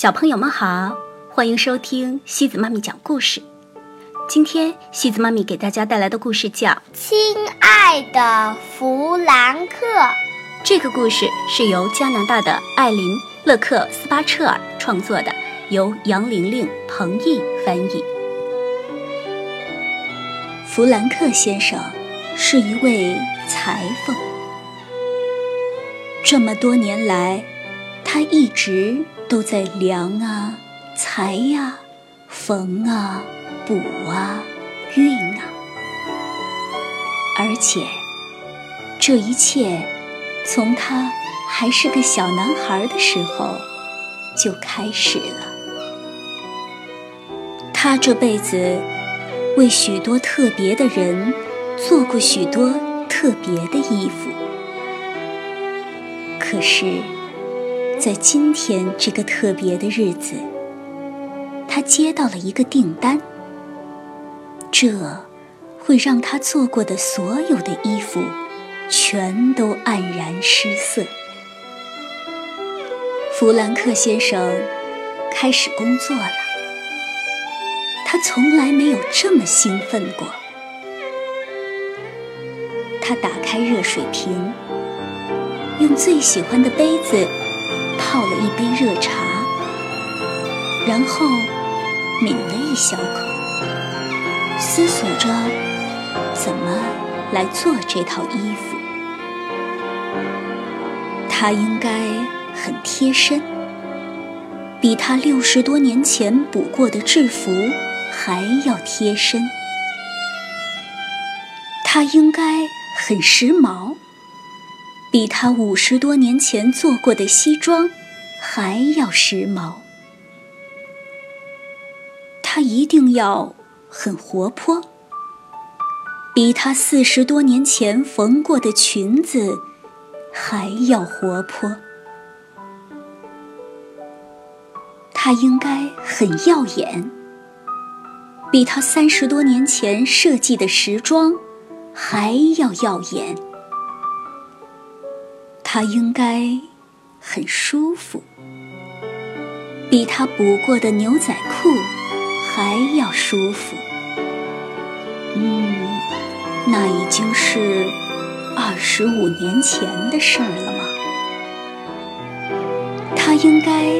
小朋友们好，欢迎收听西子妈咪讲故事。今天西子妈咪给大家带来的故事叫《亲爱的弗兰克》。这个故事是由加拿大的艾琳·勒克斯巴彻尔创作的，由杨玲玲、彭毅翻译。弗兰克先生是一位裁缝，这么多年来，他一直都在量啊、裁呀、缝啊、补啊、熨啊，而且这一切从他还是个小男孩的时候就开始了。他这辈子。为许多特别的人做过许多特别的衣服，可是，在今天这个特别的日子，他接到了一个订单，这会让他做过的所有的衣服全都黯然失色。弗兰克先生开始工作了。他从来没有这么兴奋过。他打开热水瓶，用最喜欢的杯子泡了一杯热茶，然后抿了一小口，思索着怎么来做这套衣服。它应该很贴身，比他六十多年前补过的制服。还要贴身，他应该很时髦，比他五十多年前做过的西装还要时髦。他一定要很活泼，比他四十多年前缝过的裙子还要活泼。他应该很耀眼。比他三十多年前设计的时装还要耀眼。他应该很舒服，比他补过的牛仔裤还要舒服。嗯，那已经是二十五年前的事儿了吗？他应该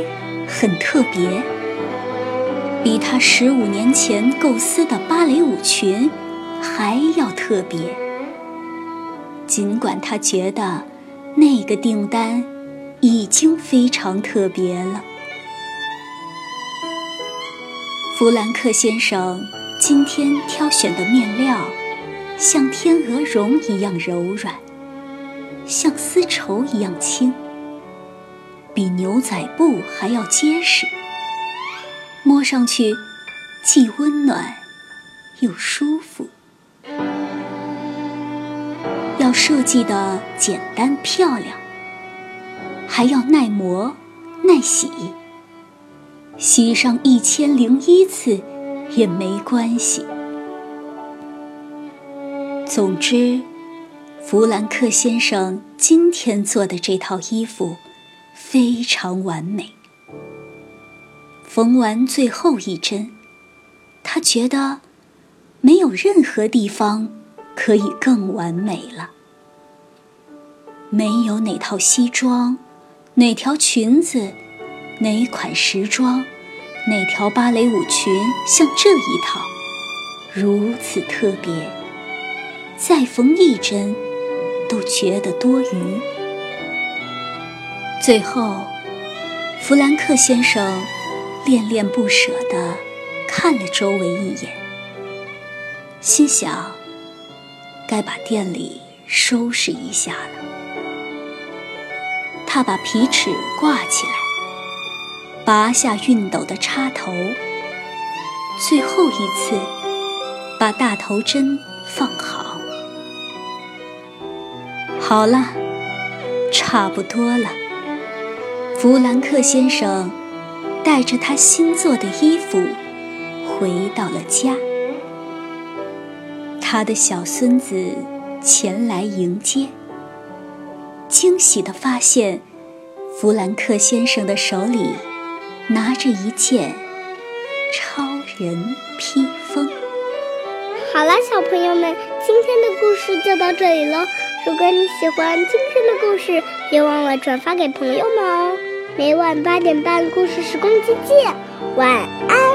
很特别。比他十五年前构思的芭蕾舞裙还要特别。尽管他觉得那个订单已经非常特别了。弗兰克先生今天挑选的面料，像天鹅绒一样柔软，像丝绸一样轻，比牛仔布还要结实。摸上去既温暖又舒服，要设计的简单漂亮，还要耐磨耐洗，洗上一千零一次也没关系。总之，弗兰克先生今天做的这套衣服非常完美。缝完最后一针，他觉得没有任何地方可以更完美了。没有哪套西装、哪条裙子、哪款时装、哪条芭蕾舞裙像这一套如此特别，再缝一针都觉得多余。最后，弗兰克先生。恋恋不舍地看了周围一眼，心想：该把店里收拾一下了。他把皮尺挂起来，拔下熨斗的插头，最后一次把大头针放好。好了，差不多了。弗兰克先生。带着他新做的衣服回到了家，他的小孙子前来迎接，惊喜地发现，弗兰克先生的手里拿着一件超人披风。好了，小朋友们，今天的故事就到这里喽。如果你喜欢今天的故事，别忘了转发给朋友们哦。每晚八点半，故事时光机见，晚安。